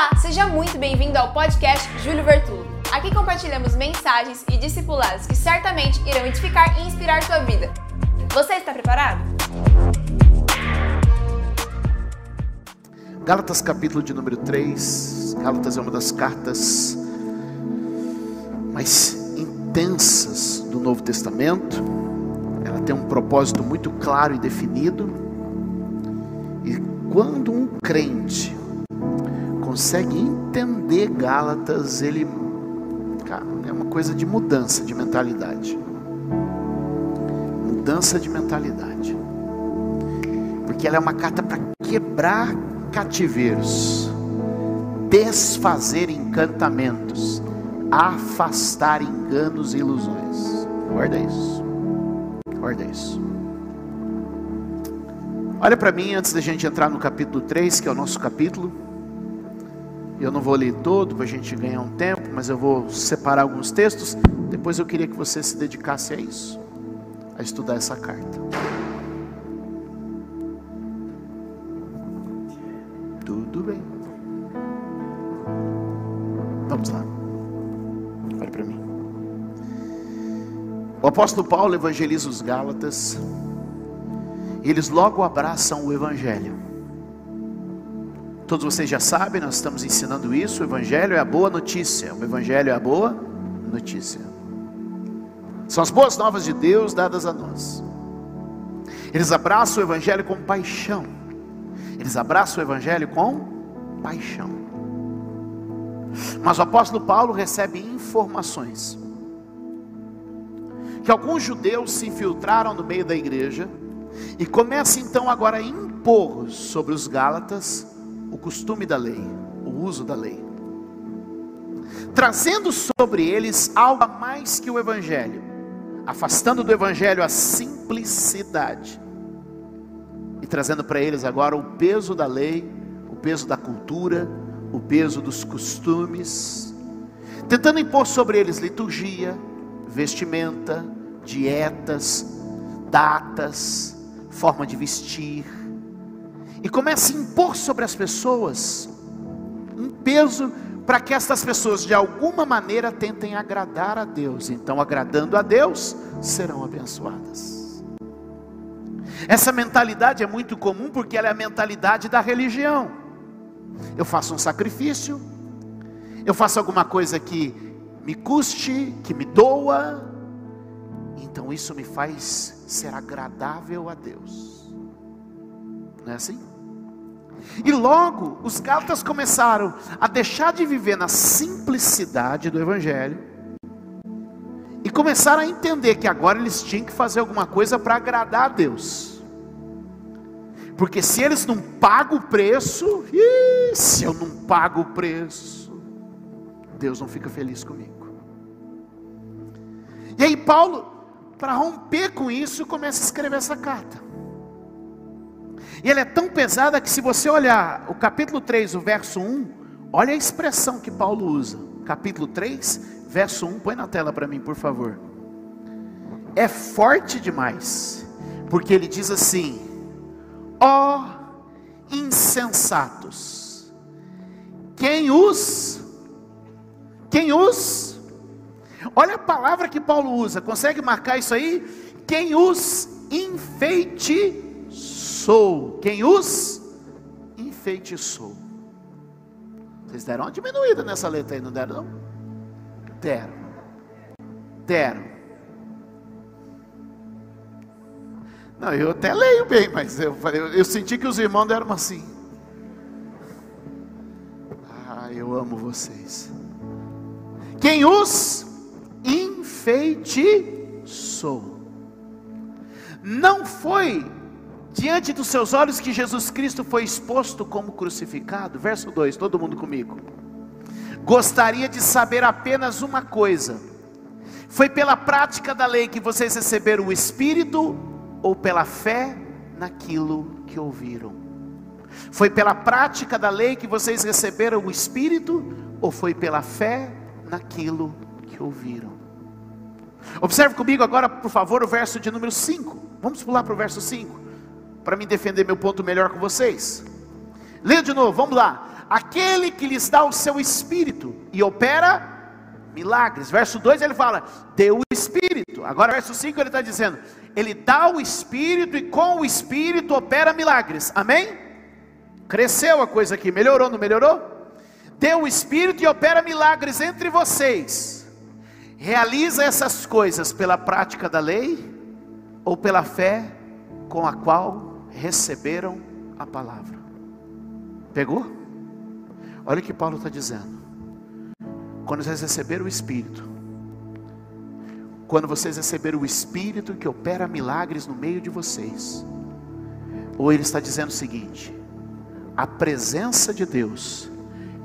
Olá, seja muito bem-vindo ao podcast Júlio Vertulo. Aqui compartilhamos mensagens e discipulados que certamente irão edificar e inspirar sua vida. Você está preparado? Gálatas capítulo de número 3. Gálatas é uma das cartas mais intensas do Novo Testamento. Ela tem um propósito muito claro e definido. E quando um crente consegue entender Gálatas, ele cara, é uma coisa de mudança de mentalidade. Mudança de mentalidade. Porque ela é uma carta para quebrar cativeiros, desfazer encantamentos, afastar enganos e ilusões. Guarda isso. Guarda isso. Olha para mim antes da gente entrar no capítulo 3, que é o nosso capítulo. Eu não vou ler todo para a gente ganhar um tempo, mas eu vou separar alguns textos. Depois eu queria que você se dedicasse a isso, a estudar essa carta. Tudo bem. Vamos lá. Olha para mim. O apóstolo Paulo evangeliza os Gálatas. E eles logo abraçam o Evangelho. Todos vocês já sabem, nós estamos ensinando isso. O Evangelho é a boa notícia. O Evangelho é a boa notícia. São as boas novas de Deus dadas a nós. Eles abraçam o Evangelho com paixão. Eles abraçam o Evangelho com paixão. Mas o apóstolo Paulo recebe informações que alguns judeus se infiltraram no meio da igreja e começa então agora a impor sobre os Gálatas costume da lei, o uso da lei, trazendo sobre eles algo a mais que o Evangelho, afastando do Evangelho a simplicidade. E trazendo para eles agora o peso da lei, o peso da cultura, o peso dos costumes, tentando impor sobre eles liturgia, vestimenta, dietas, datas, forma de vestir, e começa a impor sobre as pessoas um peso para que estas pessoas de alguma maneira tentem agradar a Deus. Então, agradando a Deus, serão abençoadas. Essa mentalidade é muito comum porque ela é a mentalidade da religião. Eu faço um sacrifício, eu faço alguma coisa que me custe, que me doa, então isso me faz ser agradável a Deus. Não é assim? E logo os Gálatas começaram a deixar de viver na simplicidade do Evangelho e começaram a entender que agora eles tinham que fazer alguma coisa para agradar a Deus. Porque se eles não pagam o preço, ih, se eu não pago o preço, Deus não fica feliz comigo. E aí Paulo, para romper com isso, começa a escrever essa carta. E ela é tão pesada que se você olhar o capítulo 3, o verso 1, olha a expressão que Paulo usa. Capítulo 3, verso 1, põe na tela para mim, por favor. É forte demais, porque ele diz assim: ó insensatos, quem os, quem os, olha a palavra que Paulo usa, consegue marcar isso aí? Quem os enfeite enfeitiçou. Quem os enfeitiçou. Vocês deram uma diminuída nessa letra aí, não deram? Não? Deram. Deram. Não, eu até leio bem, mas eu, falei, eu senti que os irmãos deram assim. Ah, eu amo vocês. Quem os enfeitiçou. Não foi diante dos seus olhos que Jesus Cristo foi exposto como crucificado. Verso 2, todo mundo comigo. Gostaria de saber apenas uma coisa: foi pela prática da lei que vocês receberam o Espírito ou pela fé naquilo que ouviram? Foi pela prática da lei que vocês receberam o Espírito ou foi pela fé naquilo que ouviram? Observe comigo agora, por favor, o verso de número 5. Vamos pular para o verso 5 para me defender meu ponto melhor com vocês. Leia de novo, vamos lá. aquele que lhes dá o seu espírito e opera milagres. Verso 2 ele fala: deu o espírito. Agora, verso 5 ele está dizendo: ele dá o espírito e com o espírito opera milagres. Amém? Cresceu a coisa aqui, melhorou, não melhorou? Deu o espírito e opera milagres entre vocês. Realiza essas coisas pela prática da lei ou pela fé com a qual receberam a palavra. Pegou? Olha o que Paulo está dizendo. Quando vocês receberam o Espírito, quando vocês receberam o Espírito que opera milagres no meio de vocês, ou ele está dizendo o seguinte: a presença de Deus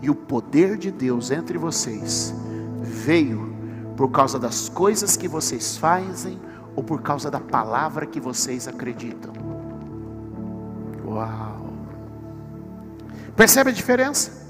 e o poder de Deus entre vocês veio por causa das coisas que vocês fazem ou por causa da palavra que vocês acreditam. Uau! Percebe a diferença?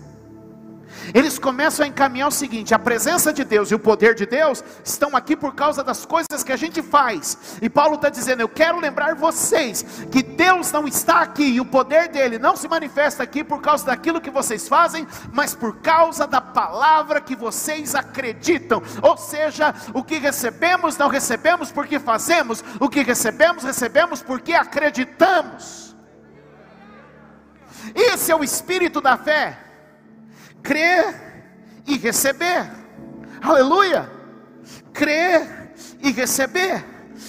Eles começam a encaminhar o seguinte: a presença de Deus e o poder de Deus estão aqui por causa das coisas que a gente faz. E Paulo está dizendo: Eu quero lembrar vocês que Deus não está aqui e o poder dele não se manifesta aqui por causa daquilo que vocês fazem, mas por causa da palavra que vocês acreditam. Ou seja, o que recebemos, não recebemos porque fazemos, o que recebemos, recebemos porque acreditamos. Esse é o espírito da fé crer e receber. Aleluia! Crer e receber.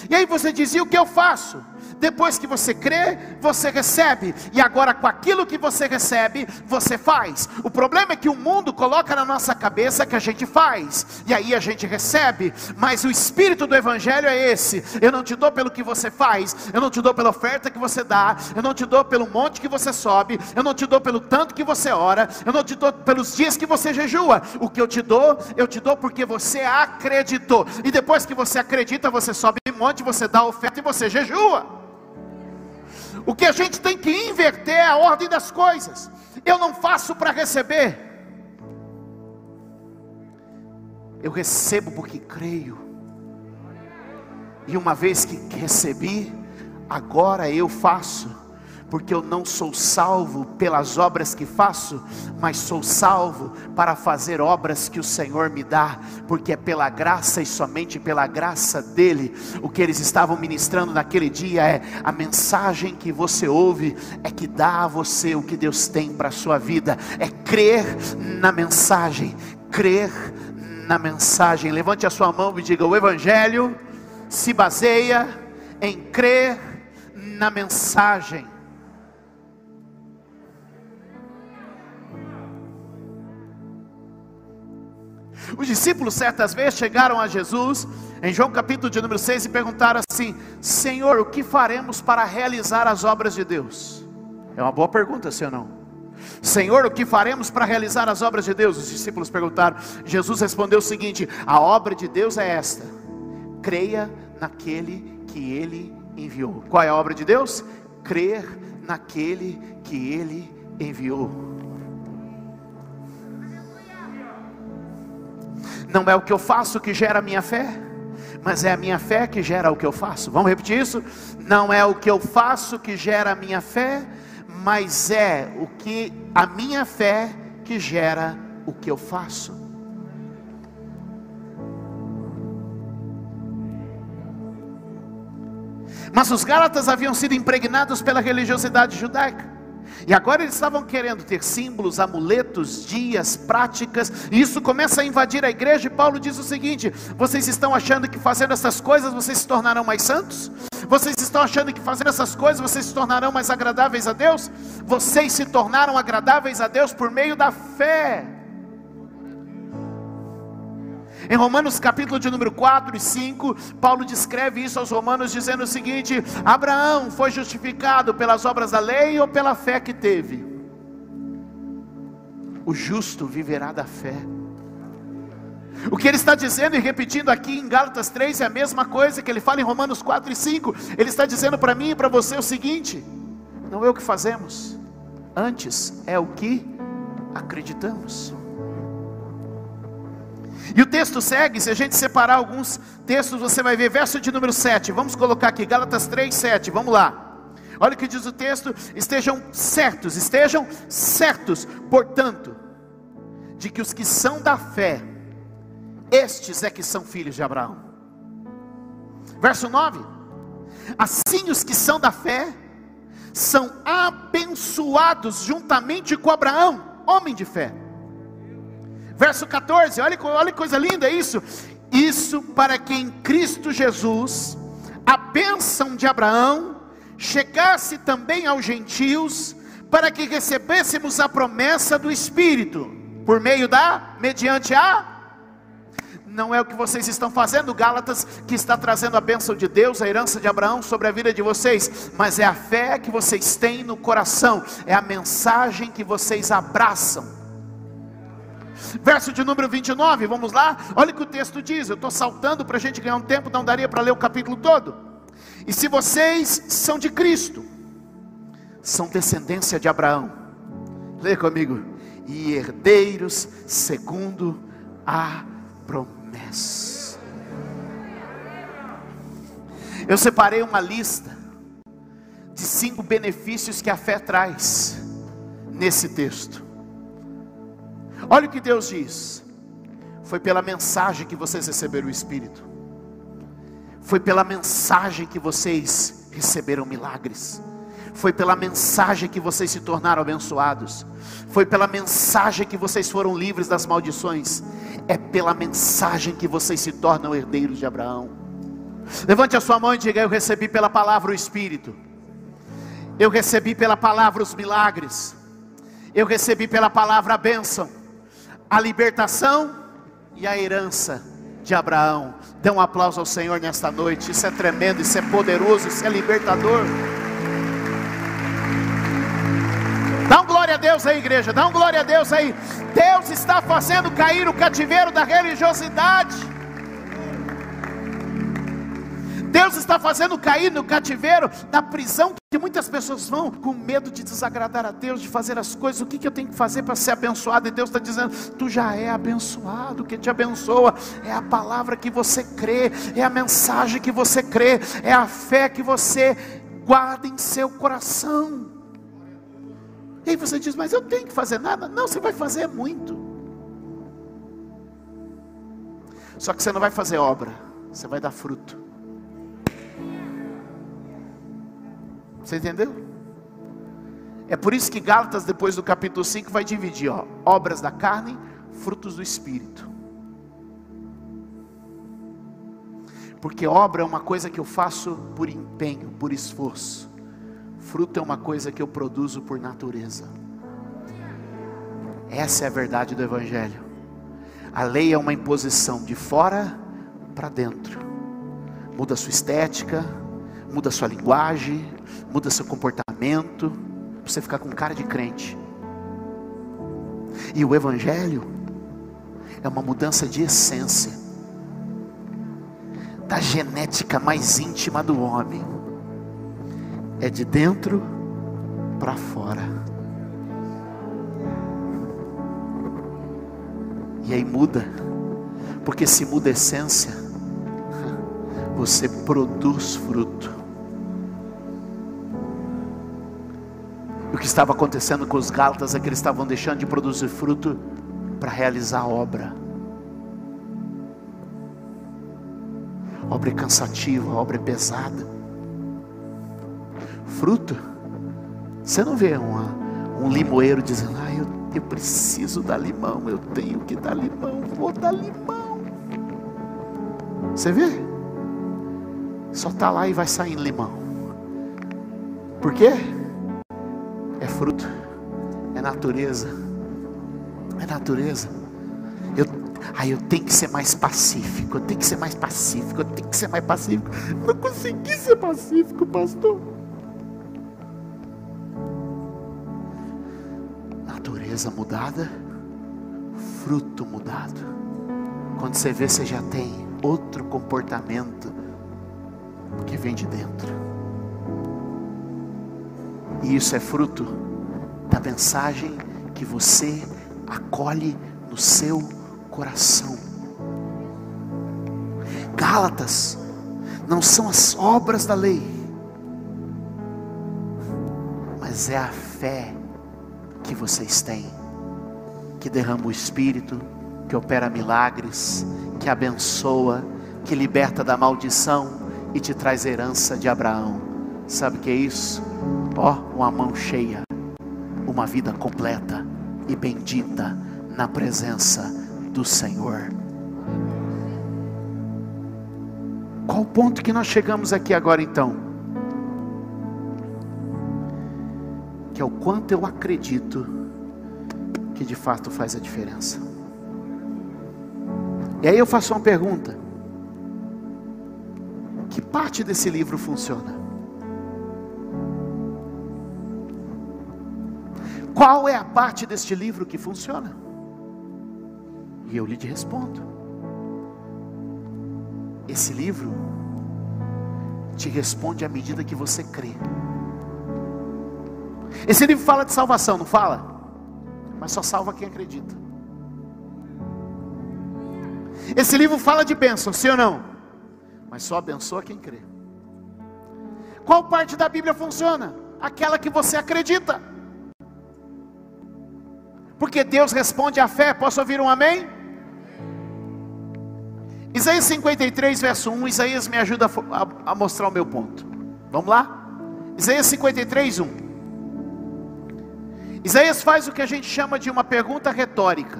E aí você dizia: o que eu faço? Depois que você crê, você recebe. E agora, com aquilo que você recebe, você faz. O problema é que o mundo coloca na nossa cabeça que a gente faz. E aí a gente recebe. Mas o espírito do Evangelho é esse: eu não te dou pelo que você faz. Eu não te dou pela oferta que você dá. Eu não te dou pelo monte que você sobe. Eu não te dou pelo tanto que você ora. Eu não te dou pelos dias que você jejua. O que eu te dou, eu te dou porque você acreditou. E depois que você acredita, você sobe monte, você dá oferta e você jejua. O que a gente tem que inverter é a ordem das coisas. Eu não faço para receber. Eu recebo porque creio. E uma vez que recebi, agora eu faço porque eu não sou salvo pelas obras que faço, mas sou salvo para fazer obras que o Senhor me dá, porque é pela graça e somente pela graça dEle. O que eles estavam ministrando naquele dia é a mensagem que você ouve, é que dá a você o que Deus tem para a sua vida, é crer na mensagem, crer na mensagem. Levante a sua mão e diga: o Evangelho se baseia em crer na mensagem. Os discípulos certas vezes chegaram a Jesus, em João capítulo de número 6, e perguntaram assim: Senhor, o que faremos para realizar as obras de Deus? É uma boa pergunta, sim ou não? Senhor, o que faremos para realizar as obras de Deus? Os discípulos perguntaram. Jesus respondeu o seguinte: A obra de Deus é esta: creia naquele que ele enviou. Qual é a obra de Deus? Crer naquele que ele enviou. Não é o que eu faço que gera a minha fé, mas é a minha fé que gera o que eu faço. Vamos repetir isso? Não é o que eu faço que gera a minha fé, mas é o que a minha fé que gera o que eu faço. Mas os Gálatas haviam sido impregnados pela religiosidade judaica. E agora eles estavam querendo ter símbolos, amuletos, dias, práticas, e isso começa a invadir a igreja. E Paulo diz o seguinte: vocês estão achando que fazendo essas coisas vocês se tornarão mais santos? Vocês estão achando que fazendo essas coisas vocês se tornarão mais agradáveis a Deus? Vocês se tornaram agradáveis a Deus por meio da fé. Em Romanos capítulo de número 4 e 5, Paulo descreve isso aos romanos dizendo o seguinte: Abraão foi justificado pelas obras da lei ou pela fé que teve? O justo viverá da fé. O que ele está dizendo e repetindo aqui em Gálatas 3 é a mesma coisa que ele fala em Romanos 4 e 5. Ele está dizendo para mim e para você o seguinte: não é o que fazemos, antes é o que acreditamos. E o texto segue, se a gente separar alguns textos, você vai ver, verso de número 7, vamos colocar aqui, Gálatas 3, 7, vamos lá. Olha o que diz o texto: estejam certos, estejam certos, portanto, de que os que são da fé, estes é que são filhos de Abraão. Verso 9: Assim os que são da fé são abençoados juntamente com Abraão, homem de fé. Verso 14, olha, olha que coisa linda isso. Isso para que em Cristo Jesus a bênção de Abraão chegasse também aos gentios, para que recebêssemos a promessa do Espírito, por meio da, mediante a não é o que vocês estão fazendo, Gálatas, que está trazendo a bênção de Deus, a herança de Abraão sobre a vida de vocês, mas é a fé que vocês têm no coração, é a mensagem que vocês abraçam. Verso de número 29, vamos lá? Olha o que o texto diz. Eu estou saltando para a gente ganhar um tempo, não daria para ler o capítulo todo. E se vocês são de Cristo, são descendência de Abraão, leia comigo, e herdeiros segundo a promessa. Eu separei uma lista de cinco benefícios que a fé traz nesse texto. Olha o que Deus diz. Foi pela mensagem que vocês receberam o Espírito. Foi pela mensagem que vocês receberam milagres. Foi pela mensagem que vocês se tornaram abençoados. Foi pela mensagem que vocês foram livres das maldições é pela mensagem que vocês se tornam herdeiros de Abraão. Levante a sua mão e diga: Eu recebi pela palavra o Espírito, eu recebi pela palavra os milagres, eu recebi pela palavra a bênção, a libertação e a herança de Abraão. Dê um aplauso ao Senhor nesta noite, isso é tremendo, isso é poderoso, isso é libertador. Dá um glória a Deus aí, igreja. Dá um glória a Deus aí. Deus está fazendo cair o cativeiro da religiosidade. Deus está fazendo cair no cativeiro da prisão que muitas pessoas vão com medo de desagradar a Deus, de fazer as coisas. O que, que eu tenho que fazer para ser abençoado? E Deus está dizendo: Tu já é abençoado. O que te abençoa é a palavra que você crê, é a mensagem que você crê, é a fé que você guarda em seu coração. E aí você diz, mas eu tenho que fazer nada? Não, você vai fazer muito. Só que você não vai fazer obra, você vai dar fruto. Você entendeu? É por isso que Gálatas, depois do capítulo 5, vai dividir: ó, obras da carne, frutos do espírito. Porque obra é uma coisa que eu faço por empenho, por esforço. Fruto é uma coisa que eu produzo por natureza. Essa é a verdade do Evangelho. A lei é uma imposição de fora para dentro. Muda a sua estética, muda a sua linguagem, muda seu comportamento, para você ficar com cara de crente. E o Evangelho é uma mudança de essência, da genética mais íntima do homem é de dentro para fora. E aí muda, porque se muda a essência, você produz fruto. O que estava acontecendo com os Gálatas é que eles estavam deixando de produzir fruto para realizar a obra. Obra é cansativa, obra é pesada fruto. Você não vê uma, um limoeiro dizendo, ah, eu, eu preciso dar limão, eu tenho que dar limão, vou dar limão. Você vê? Só está lá e vai sair limão. Por quê? É fruto, é natureza. É natureza. Eu, aí eu tenho que ser mais pacífico, eu tenho que ser mais pacífico, eu tenho que ser mais pacífico. Não consegui ser pacífico, pastor. natureza mudada, fruto mudado. Quando você vê, você já tem outro comportamento que vem de dentro. E isso é fruto da mensagem que você acolhe no seu coração. Gálatas não são as obras da lei, mas é a fé que vocês têm, que derrama o Espírito, que opera milagres, que abençoa, que liberta da maldição e te traz herança de Abraão. Sabe o que é isso? Ó, uma mão cheia, uma vida completa e bendita na presença do Senhor. Qual o ponto que nós chegamos aqui agora então? Que é o quanto eu acredito que de fato faz a diferença. E aí eu faço uma pergunta: que parte desse livro funciona? Qual é a parte deste livro que funciona? E eu lhe respondo: esse livro te responde à medida que você crê. Esse livro fala de salvação, não fala? Mas só salva quem acredita. Esse livro fala de bênção, sim ou não? Mas só abençoa quem crê. Qual parte da Bíblia funciona? Aquela que você acredita. Porque Deus responde à fé. Posso ouvir um amém? Isaías 53, verso 1. Isaías me ajuda a, a mostrar o meu ponto. Vamos lá? Isaías 53, 1. Isaías faz o que a gente chama de uma pergunta retórica.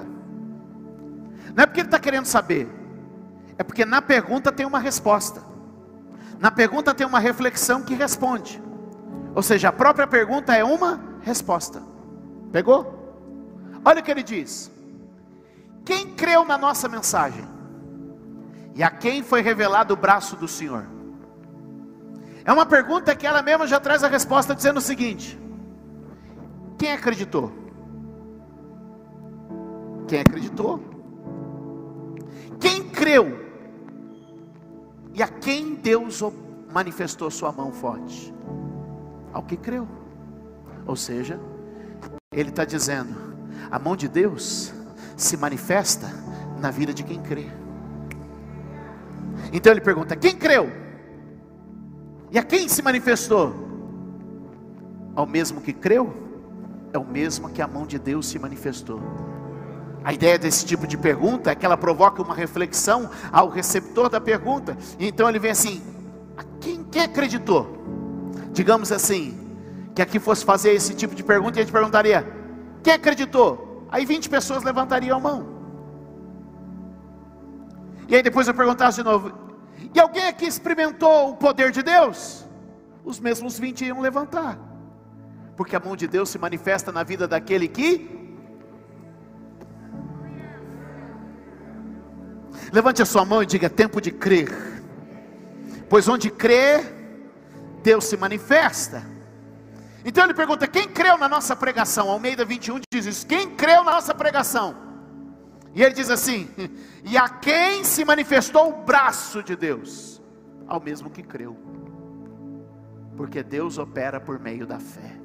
Não é porque ele está querendo saber, é porque na pergunta tem uma resposta. Na pergunta tem uma reflexão que responde. Ou seja, a própria pergunta é uma resposta. Pegou? Olha o que ele diz: Quem creu na nossa mensagem? E a quem foi revelado o braço do Senhor? É uma pergunta que ela mesma já traz a resposta dizendo o seguinte: Quem acreditou? Quem acreditou? Quem creu? E a quem Deus manifestou sua mão forte? Ao que creu. Ou seja, ele está dizendo: a mão de Deus se manifesta na vida de quem crê. Então ele pergunta: quem creu? E a quem se manifestou? Ao mesmo que creu, é o mesmo que a mão de Deus se manifestou. A ideia desse tipo de pergunta é que ela provoca uma reflexão ao receptor da pergunta. Então ele vem assim: a quem, quem acreditou? Digamos assim, que aqui fosse fazer esse tipo de pergunta e a gente perguntaria: quem acreditou? Aí 20 pessoas levantariam a mão. E aí depois eu perguntasse de novo: e alguém aqui experimentou o poder de Deus? Os mesmos 20 iam levantar. Porque a mão de Deus se manifesta na vida daquele que Levante a sua mão e diga: tempo de crer. Pois onde crê, Deus se manifesta. Então ele pergunta: quem creu na nossa pregação? Almeida 21 diz isso: quem creu na nossa pregação? E ele diz assim: e a quem se manifestou o braço de Deus? Ao mesmo que creu, porque Deus opera por meio da fé.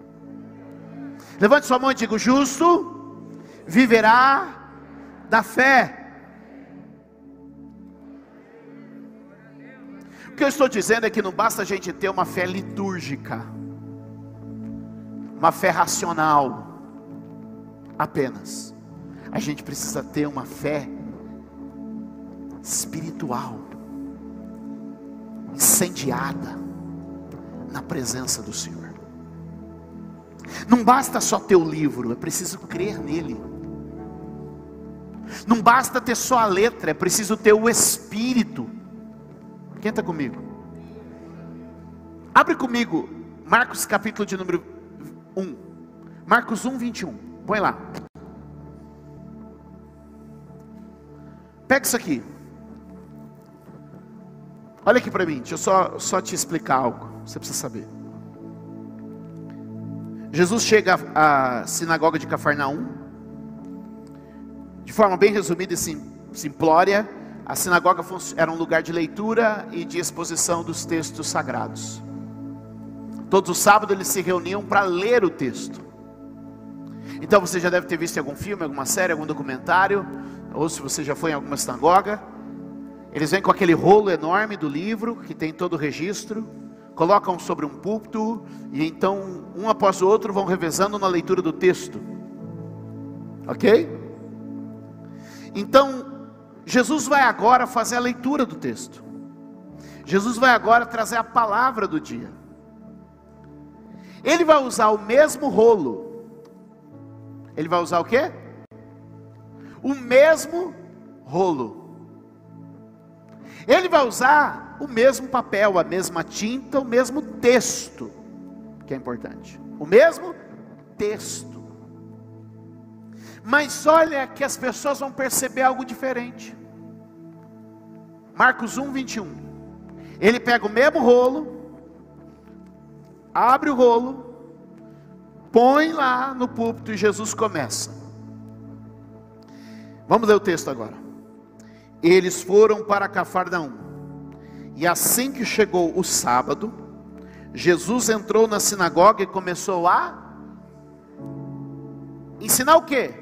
Levante sua mão e diga: o justo viverá da fé. O que eu estou dizendo é que não basta a gente ter uma fé litúrgica, uma fé racional, apenas. A gente precisa ter uma fé espiritual, incendiada na presença do Senhor. Não basta só ter o livro, é preciso crer nele. Não basta ter só a letra, é preciso ter o Espírito. Quem está comigo? Abre comigo Marcos capítulo de número 1. Marcos 1, 21. Põe lá. Pega isso aqui. Olha aqui para mim, deixa eu só, só te explicar algo. Você precisa saber. Jesus chega à sinagoga de Cafarnaum, de forma bem resumida e simplória a sinagoga era um lugar de leitura e de exposição dos textos sagrados. Todos os sábados eles se reuniam para ler o texto. Então você já deve ter visto algum filme, alguma série, algum documentário, ou se você já foi em alguma sinagoga. Eles vêm com aquele rolo enorme do livro que tem todo o registro, colocam sobre um púlpito e então um após o outro vão revezando na leitura do texto. Ok? Então, Jesus vai agora fazer a leitura do texto. Jesus vai agora trazer a palavra do dia. Ele vai usar o mesmo rolo. Ele vai usar o quê? O mesmo rolo. Ele vai usar o mesmo papel, a mesma tinta, o mesmo texto, que é importante. O mesmo texto. Mas olha que as pessoas vão perceber algo diferente. Marcos 1, 21. Ele pega o mesmo rolo, abre o rolo, põe lá no púlpito e Jesus começa. Vamos ler o texto agora. Eles foram para Cafarnaum. E assim que chegou o sábado, Jesus entrou na sinagoga e começou a ensinar o quê?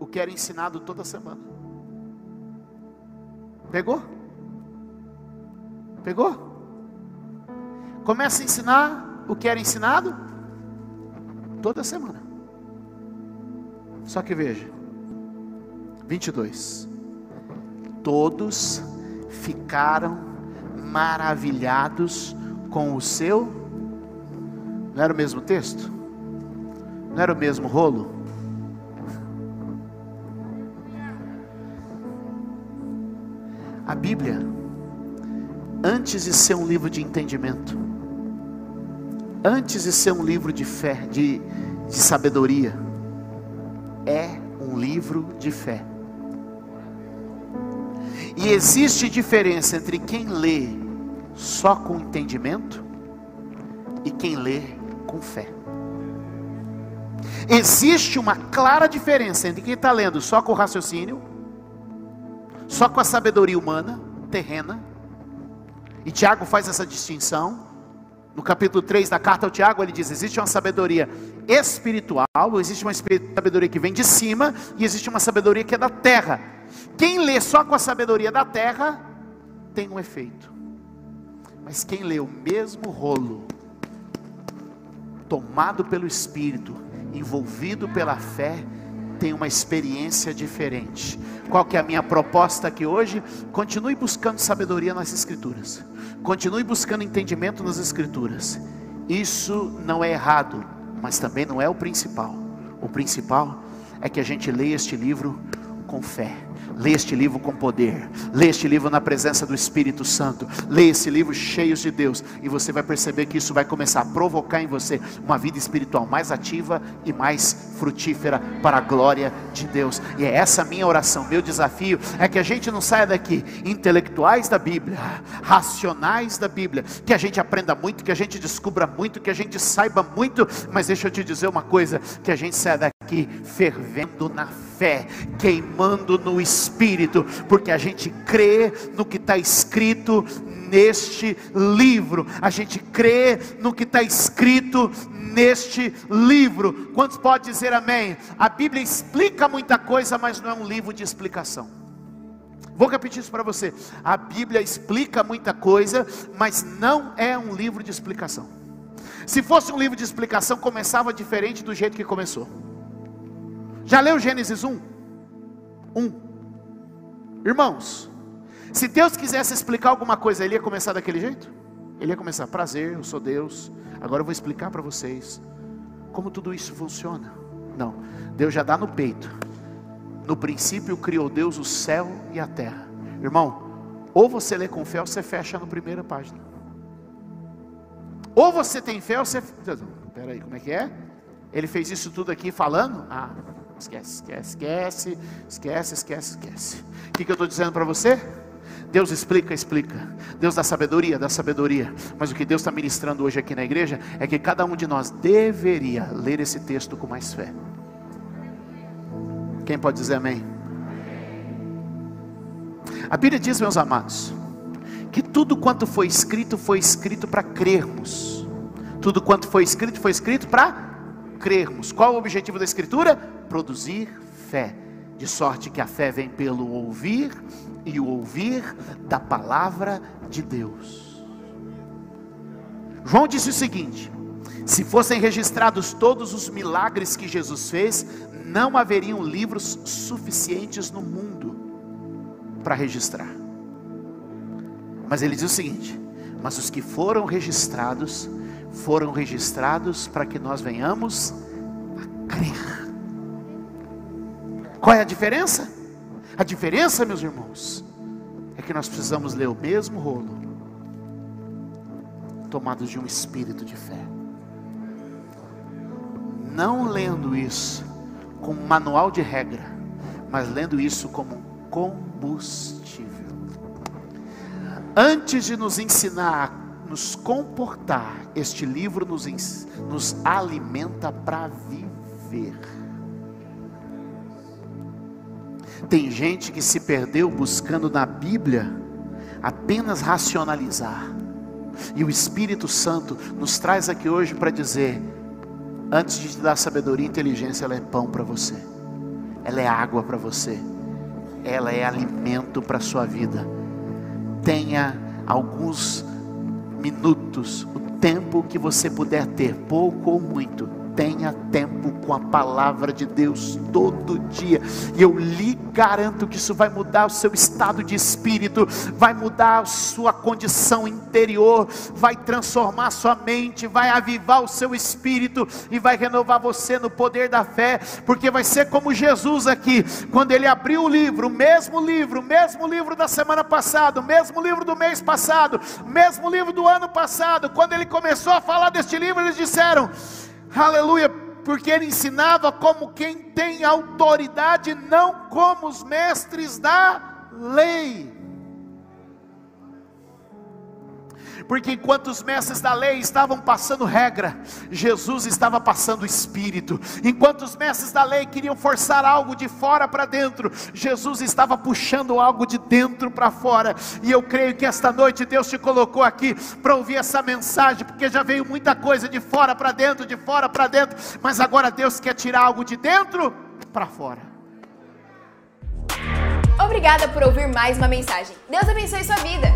O que era ensinado toda semana. Pegou? Pegou? Começa a ensinar o que era ensinado toda semana. Só que veja, 22. Todos ficaram maravilhados com o seu. Não era o mesmo texto? Não era o mesmo rolo? A Bíblia, antes de ser um livro de entendimento, antes de ser um livro de fé, de, de sabedoria, é um livro de fé. E existe diferença entre quem lê só com entendimento e quem lê com fé. Existe uma clara diferença entre quem está lendo só com raciocínio só com a sabedoria humana, terrena. E Tiago faz essa distinção. No capítulo 3 da carta ao Tiago, ele diz: existe uma sabedoria espiritual, existe uma sabedoria que vem de cima, e existe uma sabedoria que é da terra. Quem lê só com a sabedoria da terra, tem um efeito. Mas quem lê o mesmo rolo, tomado pelo Espírito, envolvido pela fé, tem uma experiência diferente. Qual que é a minha proposta aqui hoje? Continue buscando sabedoria nas escrituras. Continue buscando entendimento nas escrituras. Isso não é errado, mas também não é o principal. O principal é que a gente leia este livro com fé. Lê este livro com poder, lê este livro na presença do Espírito Santo, lê esse livro cheio de Deus, e você vai perceber que isso vai começar a provocar em você uma vida espiritual mais ativa e mais frutífera para a glória de Deus. E é essa minha oração, meu desafio é que a gente não saia daqui intelectuais da Bíblia, racionais da Bíblia, que a gente aprenda muito, que a gente descubra muito, que a gente saiba muito, mas deixa eu te dizer uma coisa, que a gente saia daqui fervendo na fé, queimando no Espírito, porque a gente crê no que está escrito neste livro, a gente crê no que está escrito neste livro. Quantos pode dizer amém? A Bíblia explica muita coisa, mas não é um livro de explicação. Vou repetir isso para você. A Bíblia explica muita coisa, mas não é um livro de explicação. Se fosse um livro de explicação, começava diferente do jeito que começou. Já leu Gênesis 1? 1. Irmãos, se Deus quisesse explicar alguma coisa, Ele ia começar daquele jeito? Ele ia começar, prazer, eu sou Deus, agora eu vou explicar para vocês como tudo isso funciona. Não, Deus já dá no peito. No princípio criou Deus o céu e a terra. Irmão, ou você lê com fé ou você fecha na primeira página. Ou você tem fé ou você. Peraí, como é que é? Ele fez isso tudo aqui falando? Ah, esquece, esquece, esquece, esquece, esquece. O que, que eu estou dizendo para você? Deus explica, explica. Deus dá sabedoria, dá sabedoria. Mas o que Deus está ministrando hoje aqui na igreja é que cada um de nós deveria ler esse texto com mais fé. Quem pode dizer amém? A Bíblia diz, meus amados, que tudo quanto foi escrito, foi escrito para crermos. Tudo quanto foi escrito, foi escrito para crermos. Qual o objetivo da Escritura? Produzir fé. De sorte que a fé vem pelo ouvir e o ouvir da palavra de Deus. João disse o seguinte: se fossem registrados todos os milagres que Jesus fez, não haveriam livros suficientes no mundo para registrar. Mas ele diz o seguinte: mas os que foram registrados, foram registrados para que nós venhamos a crer. Qual é a diferença? A diferença, meus irmãos, é que nós precisamos ler o mesmo rolo, tomados de um espírito de fé. Não lendo isso como um manual de regra, mas lendo isso como combustível. Antes de nos ensinar a nos comportar, este livro nos, nos alimenta para viver. Tem gente que se perdeu buscando na Bíblia apenas racionalizar. E o Espírito Santo nos traz aqui hoje para dizer: antes de te dar sabedoria e inteligência, ela é pão para você, ela é água para você, ela é alimento para a sua vida. Tenha alguns minutos, o tempo que você puder ter, pouco ou muito tenha tempo com a palavra de Deus todo dia. E eu lhe garanto que isso vai mudar o seu estado de espírito, vai mudar a sua condição interior, vai transformar sua mente, vai avivar o seu espírito e vai renovar você no poder da fé, porque vai ser como Jesus aqui, quando ele abriu o livro, o mesmo livro, o mesmo livro da semana passada, o mesmo livro do mês passado, o mesmo livro do ano passado, quando ele começou a falar deste livro, eles disseram: aleluia, porque ele ensinava como quem tem autoridade, não como os mestres da lei. Porque enquanto os mestres da lei estavam passando regra, Jesus estava passando espírito. Enquanto os mestres da lei queriam forçar algo de fora para dentro, Jesus estava puxando algo de dentro para fora. E eu creio que esta noite Deus te colocou aqui para ouvir essa mensagem, porque já veio muita coisa de fora para dentro, de fora para dentro, mas agora Deus quer tirar algo de dentro para fora. Obrigada por ouvir mais uma mensagem. Deus abençoe sua vida.